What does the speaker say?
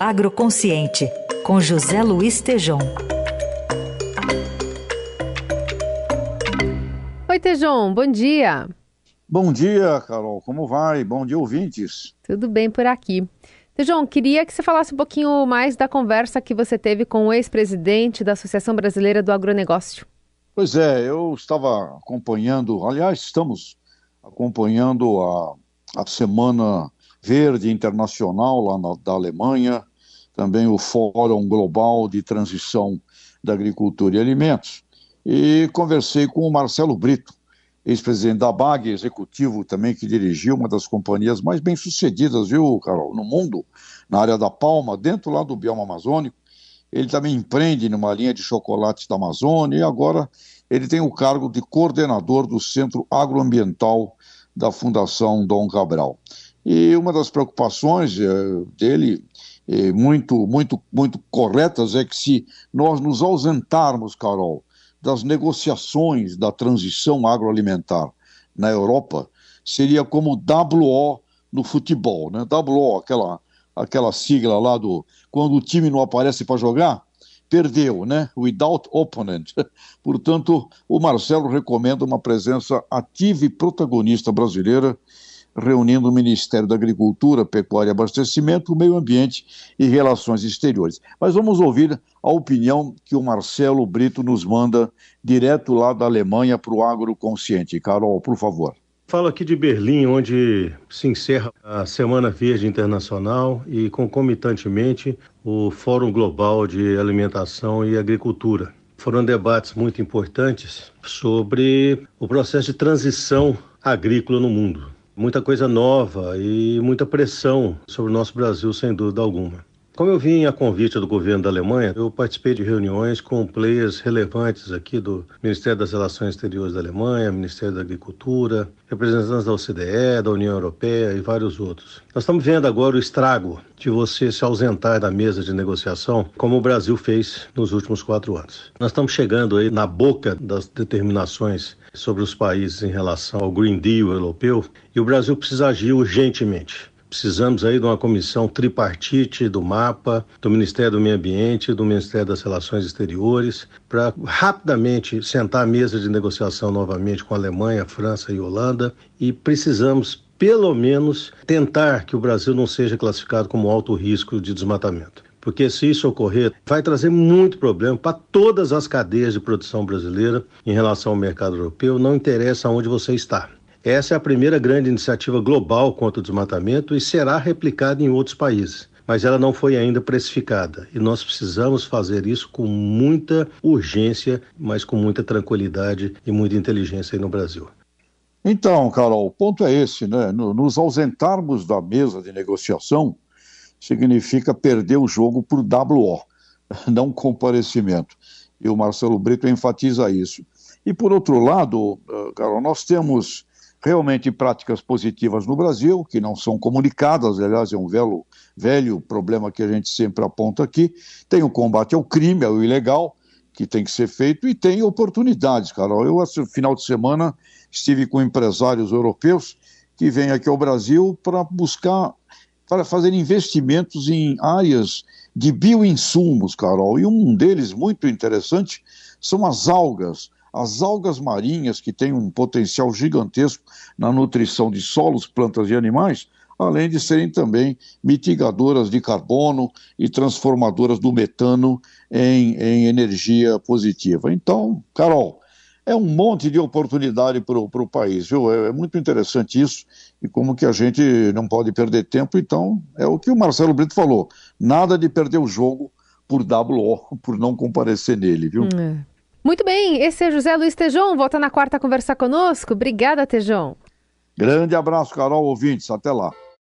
Agroconsciente, com José Luiz Tejom. Oi, Tejom, bom dia. Bom dia, Carol. Como vai? Bom dia, ouvintes. Tudo bem por aqui. Tejão, queria que você falasse um pouquinho mais da conversa que você teve com o ex-presidente da Associação Brasileira do Agronegócio. Pois é, eu estava acompanhando, aliás, estamos acompanhando a, a Semana Verde Internacional lá na, da Alemanha, também o Fórum Global de Transição da Agricultura e Alimentos. E conversei com o Marcelo Brito, ex-presidente da BAG, executivo também que dirigiu uma das companhias mais bem-sucedidas, viu, Carol, no mundo, na área da palma, dentro lá do bioma amazônico. Ele também empreende numa linha de chocolates da Amazônia e agora ele tem o cargo de coordenador do Centro Agroambiental da Fundação Dom Cabral. E uma das preocupações eh, dele, eh, muito, muito, muito corretas, é que se nós nos ausentarmos, Carol, das negociações da transição agroalimentar na Europa seria como WO no futebol, né? WO, aquela, aquela sigla lá do quando o time não aparece para jogar, perdeu, né? Without opponent. Portanto, o Marcelo recomenda uma presença ativa e protagonista brasileira reunindo o Ministério da Agricultura, Pecuária e Abastecimento, o Meio Ambiente e Relações Exteriores. Mas vamos ouvir a opinião que o Marcelo Brito nos manda direto lá da Alemanha para o Agroconsciente. Carol, por favor. Falo aqui de Berlim, onde se encerra a Semana Verde Internacional e, concomitantemente, o Fórum Global de Alimentação e Agricultura. Foram debates muito importantes sobre o processo de transição agrícola no mundo muita coisa nova e muita pressão sobre o nosso Brasil, sem dúvida alguma. Como eu vim a convite do governo da Alemanha, eu participei de reuniões com players relevantes aqui do Ministério das Relações Exteriores da Alemanha, Ministério da Agricultura, representantes da OCDE, da União Europeia e vários outros. Nós estamos vendo agora o estrago de você se ausentar da mesa de negociação, como o Brasil fez nos últimos quatro anos. Nós estamos chegando aí na boca das determinações sobre os países em relação ao Green Deal europeu e o Brasil precisa agir urgentemente. Precisamos aí de uma comissão tripartite do MAPA, do Ministério do Meio Ambiente, do Ministério das Relações Exteriores, para rapidamente sentar à mesa de negociação novamente com a Alemanha, França e Holanda. E precisamos, pelo menos, tentar que o Brasil não seja classificado como alto risco de desmatamento porque se isso ocorrer, vai trazer muito problema para todas as cadeias de produção brasileira em relação ao mercado europeu, não interessa onde você está. Essa é a primeira grande iniciativa global contra o desmatamento e será replicada em outros países. Mas ela não foi ainda precificada e nós precisamos fazer isso com muita urgência, mas com muita tranquilidade e muita inteligência aí no Brasil. Então, Carol, o ponto é esse, né? Nos ausentarmos da mesa de negociação significa perder o jogo por WO, não comparecimento. E o Marcelo Brito enfatiza isso. E por outro lado, eh, Carol, nós temos realmente práticas positivas no Brasil, que não são comunicadas, aliás, é um velho, velho problema que a gente sempre aponta aqui. Tem o combate ao crime, ao ilegal, que tem que ser feito, e tem oportunidades, Carol. Eu, no final de semana, estive com empresários europeus que vêm aqui ao Brasil para buscar, para fazer investimentos em áreas de bioinsumos, Carol. E um deles, muito interessante, são as algas as algas marinhas, que têm um potencial gigantesco na nutrição de solos, plantas e animais, além de serem também mitigadoras de carbono e transformadoras do metano em, em energia positiva. Então, Carol, é um monte de oportunidade para o país, viu? É, é, muito interessante isso e como que a gente não pode perder tempo. Então, é o que o Marcelo Brito falou: nada de perder o jogo por WO, por não comparecer nele, viu? É. Muito bem, esse é José Luiz Tejon, volta na quarta a conversar conosco. Obrigada, Tejon. Grande abraço, Carol, ouvintes, até lá.